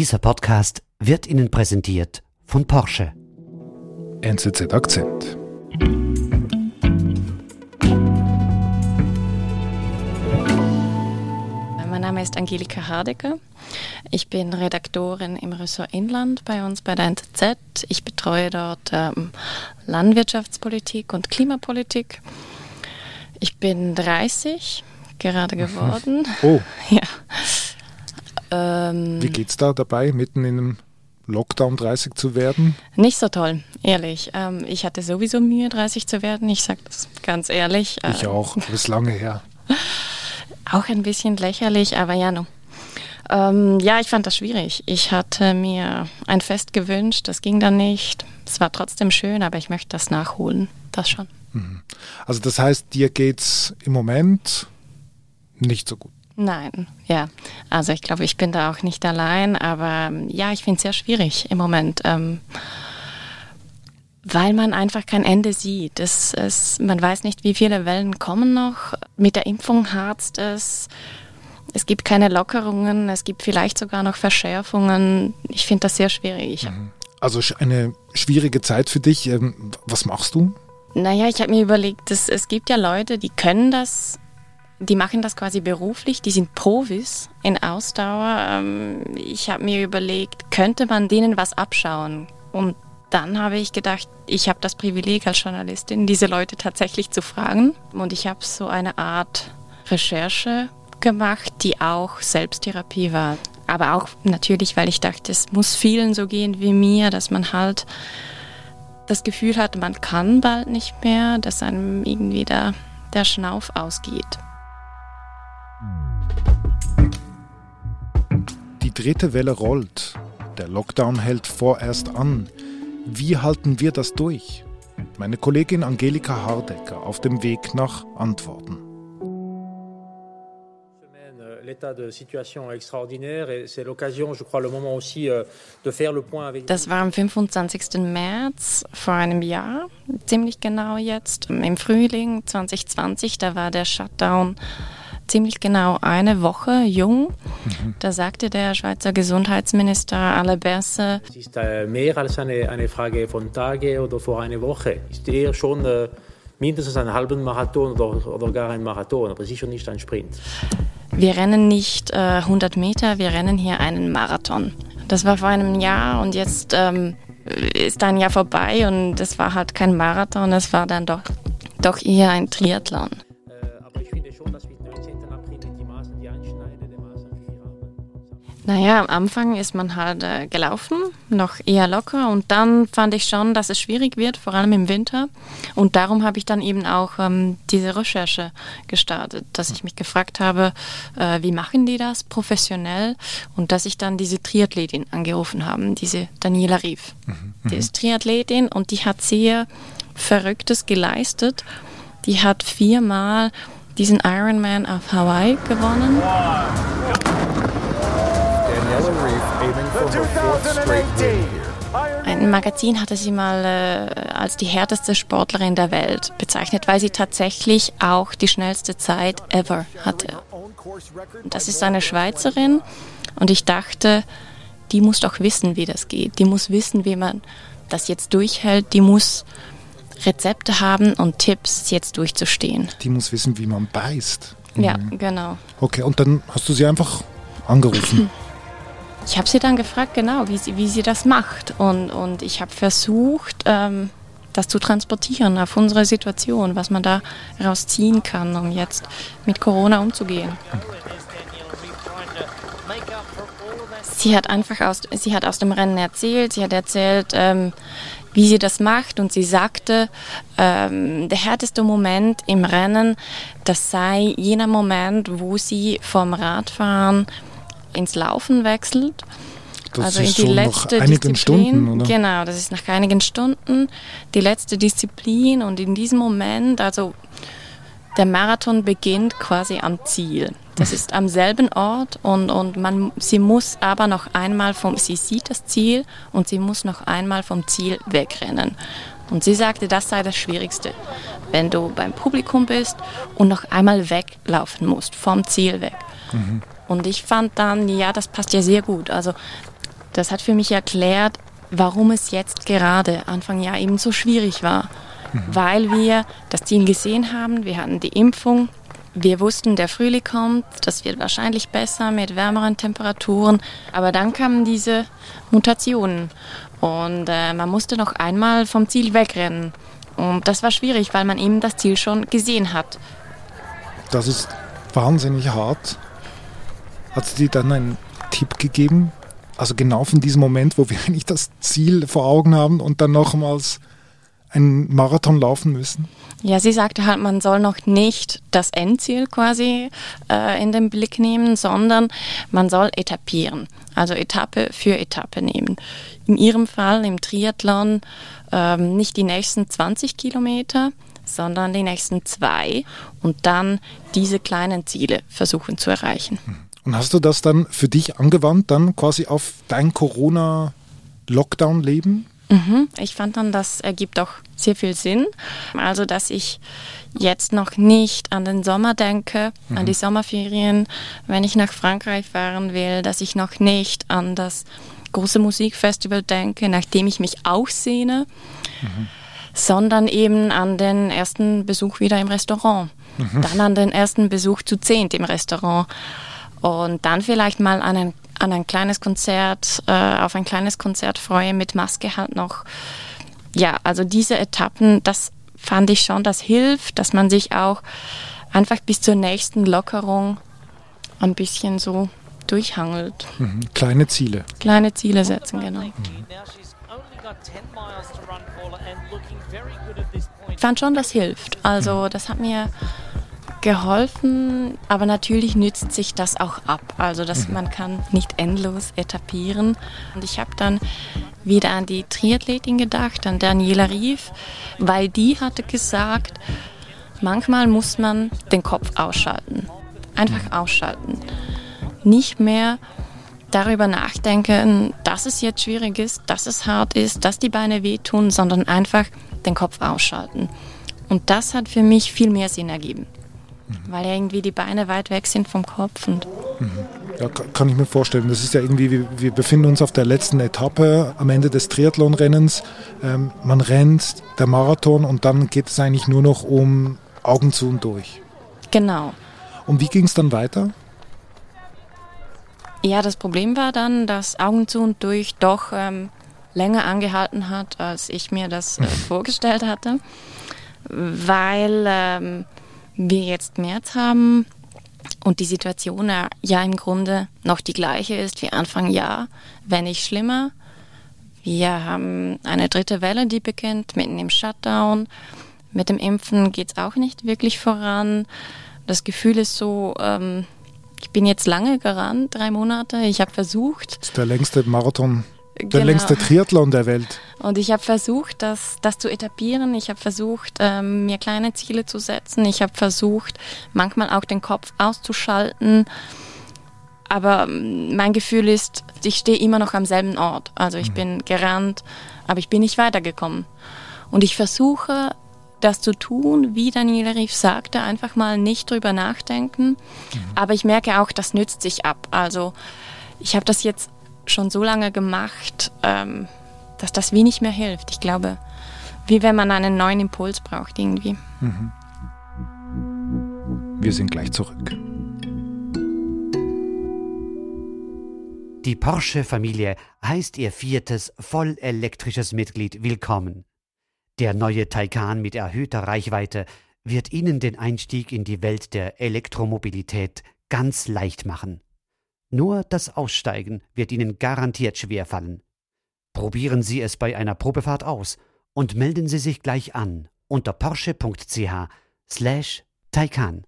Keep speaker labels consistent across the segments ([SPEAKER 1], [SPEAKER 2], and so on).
[SPEAKER 1] Dieser Podcast wird Ihnen präsentiert von Porsche.
[SPEAKER 2] NZZ Akzent.
[SPEAKER 3] Mein Name ist Angelika Hardecker. Ich bin Redaktorin im Ressort Inland bei uns bei der NZZ. Ich betreue dort ähm, Landwirtschaftspolitik und Klimapolitik. Ich bin 30 gerade geworden.
[SPEAKER 2] Oh.
[SPEAKER 3] Ja. Ähm,
[SPEAKER 2] Wie geht's da dabei, mitten in einem Lockdown 30 zu werden?
[SPEAKER 3] Nicht so toll, ehrlich. Ähm, ich hatte sowieso Mühe, 30 zu werden. Ich sage das ganz ehrlich.
[SPEAKER 2] Ich
[SPEAKER 3] Ähm,
[SPEAKER 2] auch, aber ist lange her.
[SPEAKER 3] Auch ein bisschen lächerlich, aber ja, no. Ähm, ja, ich fand das schwierig. Ich hatte mir ein Fest gewünscht, das ging dann nicht. Es war trotzdem schön, aber ich möchte das nachholen. Das schon.
[SPEAKER 2] Also das heißt, dir geht's im Moment nicht so gut.
[SPEAKER 3] Nein, ja. Also ich glaube, ich bin da auch nicht allein, aber ähm, ja, ich finde es sehr schwierig im Moment. Ähm, weil man einfach kein Ende sieht. Es, es, man weiß nicht, wie viele Wellen kommen noch. Mit der Impfung harzt es. Es gibt keine Lockerungen, es gibt vielleicht sogar noch Verschärfungen. Ich finde das sehr schwierig.
[SPEAKER 2] Also sch- eine schwierige Zeit für dich. Ähm, Was machst du?
[SPEAKER 3] Naja, ich habe mir überlegt, dass, es gibt ja Leute, die können das, die machen das quasi beruflich, die sind Profis in Ausdauer. Ähm, Ich habe mir überlegt, könnte man denen was abschauen? Und dann habe ich gedacht, ich habe das Privileg als Journalistin, diese Leute tatsächlich zu fragen. Und ich habe so eine Art Recherche gemacht, die auch Selbsttherapie war. Aber auch natürlich, weil ich dachte, es muss vielen so gehen wie mir, dass man halt das Gefühl hat, man kann bald nicht mehr, dass einem irgendwie der, der Schnauf ausgeht.
[SPEAKER 2] Dritte Welle rollt. Der Lockdown hält vorerst an. Wie halten wir das durch? Meine Kollegin Angelika Hardecker auf dem Weg nach Antworten.
[SPEAKER 4] euh, euh,
[SPEAKER 3] Das war am 25. März vor einem Jahr, ziemlich genau jetzt, im Frühling 2020. Da war der Shutdown ziemlich genau eine Woche jung. Da sagte der Schweizer Gesundheitsminister Alain Berset,
[SPEAKER 4] Es ist äh, mehr als eine, eine Frage von Tage oder vor einer Woche. Es ist eher schon äh, mindestens einen halben Marathon oder, oder gar ein Marathon, aber sicher nicht ein Sprint.
[SPEAKER 3] wir rennen nicht äh, 100 Meter, wir rennen hier einen Marathon. Das war vor einem Jahr und jetzt ähm, ist ein Jahr vorbei und es war halt kein Marathon, es war dann doch, doch eher ein Triathlon. Naja, am Anfang ist man halt äh, gelaufen, noch eher locker und dann fand ich schon, dass es schwierig wird, vor allem im Winter. Und darum habe ich dann eben auch ähm, diese Recherche gestartet, dass ich mich gefragt habe, äh, wie machen die das professionell und dass ich dann diese Triathletin angerufen habe, diese Daniela Rief. Die ist Triathletin und die hat sehr Verrücktes geleistet. Die hat viermal diesen Ironman auf Hawaii gewonnen.
[SPEAKER 5] Daniela
[SPEAKER 3] Ein Magazin hatte sie mal äh, als die härteste Sportlerin der Welt bezeichnet, weil sie tatsächlich auch die schnellste Zeit ever hatte. Und das ist eine Schweizerin und ich dachte, die muss doch wissen, wie das geht. Die muss wissen, wie man das jetzt durchhält. Die muss Rezepte haben und Tipps, jetzt durchzustehen.
[SPEAKER 2] Die muss wissen, wie man beißt.
[SPEAKER 3] Ja, genau.
[SPEAKER 2] Okay, und dann hast du sie einfach angerufen.
[SPEAKER 3] Ich habe sie dann gefragt, genau, wie sie, wie sie das macht. Und, und ich habe versucht, ähm, das zu transportieren auf unsere Situation, was man da rausziehen kann, um jetzt mit Corona umzugehen. Sie hat einfach aus, sie hat aus dem Rennen erzählt, sie hat erzählt, ähm, wie sie das macht und sie sagte, ähm, der härteste Moment im Rennen, das sei jener Moment, wo sie vom Radfahren ins Laufen wechselt.
[SPEAKER 2] Das
[SPEAKER 3] also
[SPEAKER 2] ist
[SPEAKER 3] in die
[SPEAKER 2] so nach
[SPEAKER 3] letzte
[SPEAKER 2] einigen
[SPEAKER 3] Disziplin.
[SPEAKER 2] Stunden, oder?
[SPEAKER 3] Genau, das ist nach einigen Stunden die letzte Disziplin und in diesem Moment, also der Marathon beginnt quasi am Ziel. Das ist am selben Ort und, und man, sie muss aber noch einmal vom, sie sieht das Ziel und sie muss noch einmal vom Ziel wegrennen. Und sie sagte, das sei das Schwierigste, wenn du beim Publikum bist und noch einmal weglaufen musst, vom Ziel weg. Und ich fand dann, ja, das passt ja sehr gut. Also das hat für mich erklärt, warum es jetzt gerade Anfang Jahr eben so schwierig war. Mhm. Weil wir das Ziel gesehen haben, wir hatten die Impfung, wir wussten, der Frühling kommt, das wird wahrscheinlich besser mit wärmeren Temperaturen, aber dann kamen diese Mutationen und äh, man musste noch einmal vom Ziel wegrennen. Und das war schwierig, weil man eben das Ziel schon gesehen hat.
[SPEAKER 2] Das ist wahnsinnig hart. Hat sie dir dann einen Tipp gegeben? Also genau von diesem Moment, wo wir eigentlich das Ziel vor Augen haben und dann nochmals einen Marathon laufen müssen?
[SPEAKER 3] Ja, sie sagte halt, man soll noch nicht das Endziel quasi äh, in den Blick nehmen, sondern man soll etapieren, also Etappe für Etappe nehmen. In ihrem Fall im Triathlon ähm, nicht die nächsten 20 Kilometer, sondern die nächsten zwei und dann diese kleinen Ziele versuchen zu erreichen.
[SPEAKER 2] Und hast du das dann für dich angewandt, dann quasi auf dein Corona-Lockdown-Leben?
[SPEAKER 3] Mhm. Ich fand dann, das ergibt auch sehr viel Sinn. Also, dass ich jetzt noch nicht an den Sommer denke, mhm. an die Sommerferien, wenn ich nach Frankreich fahren will, dass ich noch nicht an das große Musikfestival denke, nachdem ich mich auch sehne, mhm. sondern eben an den ersten Besuch wieder im Restaurant. Mhm. Dann an den ersten Besuch zu zehnt im Restaurant. Und dann vielleicht mal an ein an ein kleines Konzert, äh, auf ein kleines Konzert freue, mit Maske halt noch. Ja, also diese Etappen, das fand ich schon, das hilft, dass man sich auch einfach bis zur nächsten Lockerung ein bisschen so durchhangelt.
[SPEAKER 2] Mhm. Kleine Ziele.
[SPEAKER 3] Kleine Ziele setzen, genau. Mhm. Ich fand schon, das hilft. Also das hat mir geholfen, aber natürlich nützt sich das auch ab. Also dass mhm. man kann nicht endlos etapieren. Und ich habe dann wieder an die Triathletin gedacht, an Daniela Rief, weil die hatte gesagt, manchmal muss man den Kopf ausschalten. Einfach mhm. ausschalten. Nicht mehr darüber nachdenken, dass es jetzt schwierig ist, dass es hart ist, dass die Beine wehtun, sondern einfach den Kopf ausschalten. Und das hat für mich viel mehr Sinn ergeben weil irgendwie die Beine weit weg sind vom Kopf. Und
[SPEAKER 2] ja, kann ich mir vorstellen. Das ist ja irgendwie, wir befinden uns auf der letzten Etappe am Ende des Triathlonrennens. Ähm, man rennt, der Marathon und dann geht es eigentlich nur noch um Augen zu und durch.
[SPEAKER 3] Genau.
[SPEAKER 2] Und wie ging es dann weiter?
[SPEAKER 3] Ja, das Problem war dann, dass Augen zu und durch doch ähm, länger angehalten hat, als ich mir das äh, vorgestellt hatte, weil ähm, wir jetzt März haben und die Situation ja im Grunde noch die gleiche ist wie Anfang Jahr, wenn nicht schlimmer. Wir haben eine dritte Welle, die beginnt, mitten im Shutdown. Mit dem Impfen geht es auch nicht wirklich voran. Das Gefühl ist so, ähm, ich bin jetzt lange gerannt, drei Monate. Ich habe versucht.
[SPEAKER 2] Das ist der längste Marathon der genau. längste Triathlon der Welt.
[SPEAKER 3] Und ich habe versucht, das, das zu etablieren. Ich habe versucht, ähm, mir kleine Ziele zu setzen. Ich habe versucht, manchmal auch den Kopf auszuschalten. Aber ähm, mein Gefühl ist, ich stehe immer noch am selben Ort. Also ich mhm. bin gerannt, aber ich bin nicht weitergekommen. Und ich versuche, das zu tun, wie Daniela Rief sagte, einfach mal nicht drüber nachdenken. Mhm. Aber ich merke auch, das nützt sich ab. Also ich habe das jetzt schon so lange gemacht, ähm, dass das wenig mehr hilft. Ich glaube, wie wenn man einen neuen Impuls braucht irgendwie. Mhm.
[SPEAKER 2] Wir sind gleich zurück.
[SPEAKER 1] Die Porsche-Familie heißt ihr viertes vollelektrisches Mitglied willkommen. Der neue Taycan mit erhöhter Reichweite wird Ihnen den Einstieg in die Welt der Elektromobilität ganz leicht machen. Nur das Aussteigen wird Ihnen garantiert schwerfallen. Probieren Sie es bei einer Probefahrt aus und melden Sie sich gleich an unter porsche.ch slash Taycan.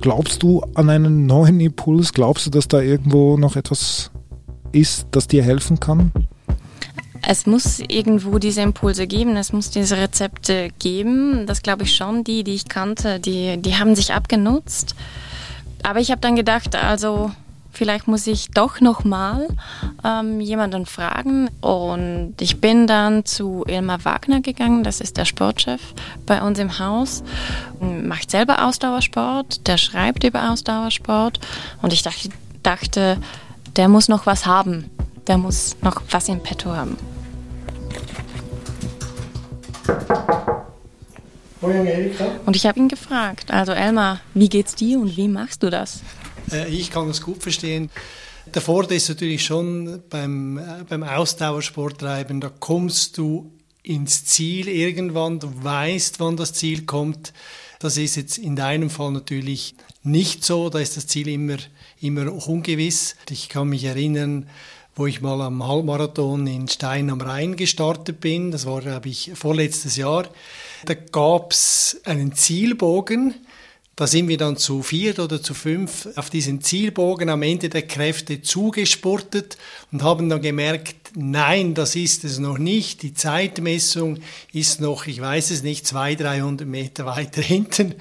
[SPEAKER 2] Glaubst du an einen neuen Impuls? Glaubst du, dass da irgendwo noch etwas ist, das dir helfen kann?
[SPEAKER 3] Es muss irgendwo diese Impulse geben, es muss diese Rezepte geben. Das glaube ich schon. Die, die ich kannte, die, die haben sich abgenutzt. Aber ich habe dann gedacht, also vielleicht muss ich doch nochmal ähm, jemanden fragen. Und ich bin dann zu Ilmar Wagner gegangen, das ist der Sportchef bei uns im Haus, macht selber Ausdauersport, der schreibt über Ausdauersport. Und ich dachte, dachte der muss noch was haben, der muss noch was im Petto haben. Und ich habe ihn gefragt, also Elmar, wie geht's dir und wie machst du das?
[SPEAKER 6] Äh, ich kann das gut verstehen. Der Vorteil ist natürlich schon beim, äh, beim Ausdauersport treiben, da kommst du ins Ziel irgendwann, du weißt, wann das Ziel kommt. Das ist jetzt in deinem Fall natürlich nicht so, da ist das Ziel immer, immer ungewiss. Ich kann mich erinnern, wo ich mal am Halbmarathon in Stein am Rhein gestartet bin, das war, glaube ich, vorletztes Jahr. Da gab es einen Zielbogen, da sind wir dann zu vier oder zu fünf auf diesen Zielbogen am Ende der Kräfte zugespurtet und haben dann gemerkt, nein, das ist es noch nicht. Die Zeitmessung ist noch, ich weiß es nicht, 200, 300 Meter weiter hinten.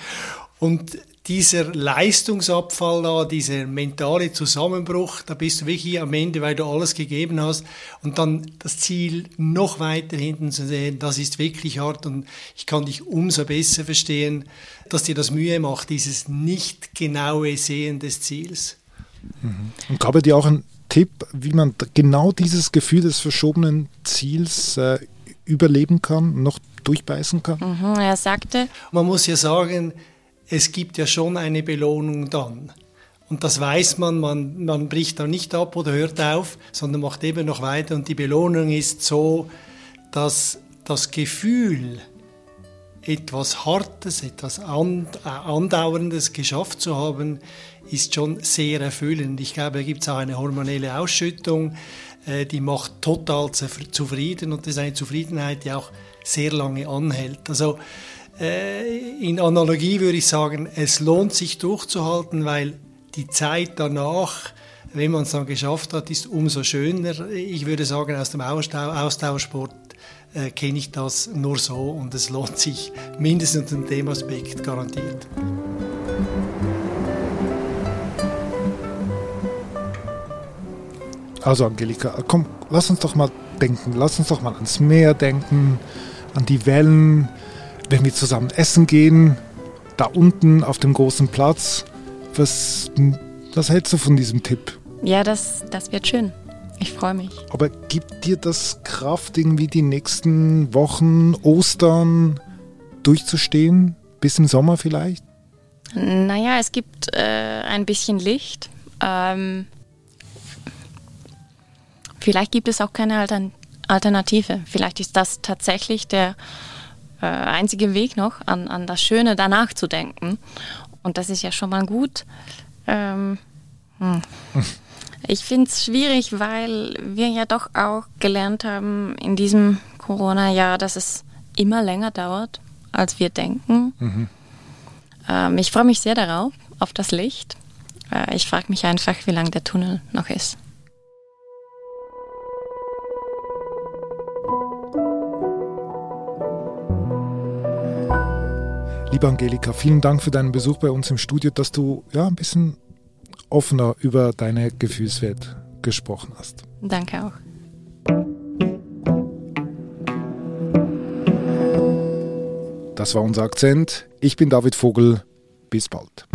[SPEAKER 6] Und dieser Leistungsabfall da, dieser mentale Zusammenbruch, da bist du wirklich am Ende, weil du alles gegeben hast und dann das Ziel noch weiter hinten zu sehen, das ist wirklich hart und ich kann dich umso besser verstehen, dass dir das Mühe macht, dieses nicht genaue Sehen des Ziels.
[SPEAKER 2] Mhm. Und gab er dir auch einen Tipp, wie man genau dieses Gefühl des verschobenen Ziels äh, überleben kann, noch durchbeißen kann?
[SPEAKER 3] Mhm, er sagte,
[SPEAKER 6] man muss ja sagen, es gibt ja schon eine Belohnung dann. Und das weiß man, man, man bricht da nicht ab oder hört auf, sondern macht eben noch weiter. Und die Belohnung ist so, dass das Gefühl, etwas Hartes, etwas äh, Andauerndes geschafft zu haben, ist schon sehr erfüllend. Ich glaube, da gibt es auch eine hormonelle Ausschüttung, äh, die macht total zufrieden und das ist eine Zufriedenheit, die auch sehr lange anhält. Also in Analogie würde ich sagen, es lohnt sich durchzuhalten, weil die Zeit danach, wenn man es dann geschafft hat, ist umso schöner. Ich würde sagen, aus dem Ausdauersport äh, kenne ich das nur so und es lohnt sich mindestens in dem Aspekt garantiert.
[SPEAKER 2] Also Angelika, komm, lass uns doch mal denken, lass uns doch mal ans Meer denken, an die Wellen, wenn wir zusammen essen gehen, da unten auf dem großen Platz. Was, was hältst du von diesem Tipp?
[SPEAKER 3] Ja, das, das wird schön. Ich freue mich.
[SPEAKER 2] Aber gibt dir das Kraft, irgendwie die nächsten Wochen, Ostern durchzustehen? Bis im Sommer vielleicht?
[SPEAKER 3] Naja, es gibt äh, ein bisschen Licht. Ähm, vielleicht gibt es auch keine Altern Alternative. Vielleicht ist das tatsächlich der äh, einzige Weg noch, an, an das Schöne danach zu denken. Und das ist ja schon mal gut. Ähm, hm. Ich finde es schwierig, weil wir ja doch auch gelernt haben in diesem Corona-Jahr, dass es immer länger dauert, als wir denken. Mhm. Ähm, ich freue mich sehr darauf, auf das Licht. Äh, ich frage mich einfach, wie lang der Tunnel noch ist.
[SPEAKER 2] Liebe Angelika, vielen Dank für deinen Besuch bei uns im Studio, dass du ja ein bisschen offener über deine Gefühlswelt gesprochen hast.
[SPEAKER 3] Danke auch.
[SPEAKER 2] Das war unser Akzent. Ich bin David Vogel. Bis bald.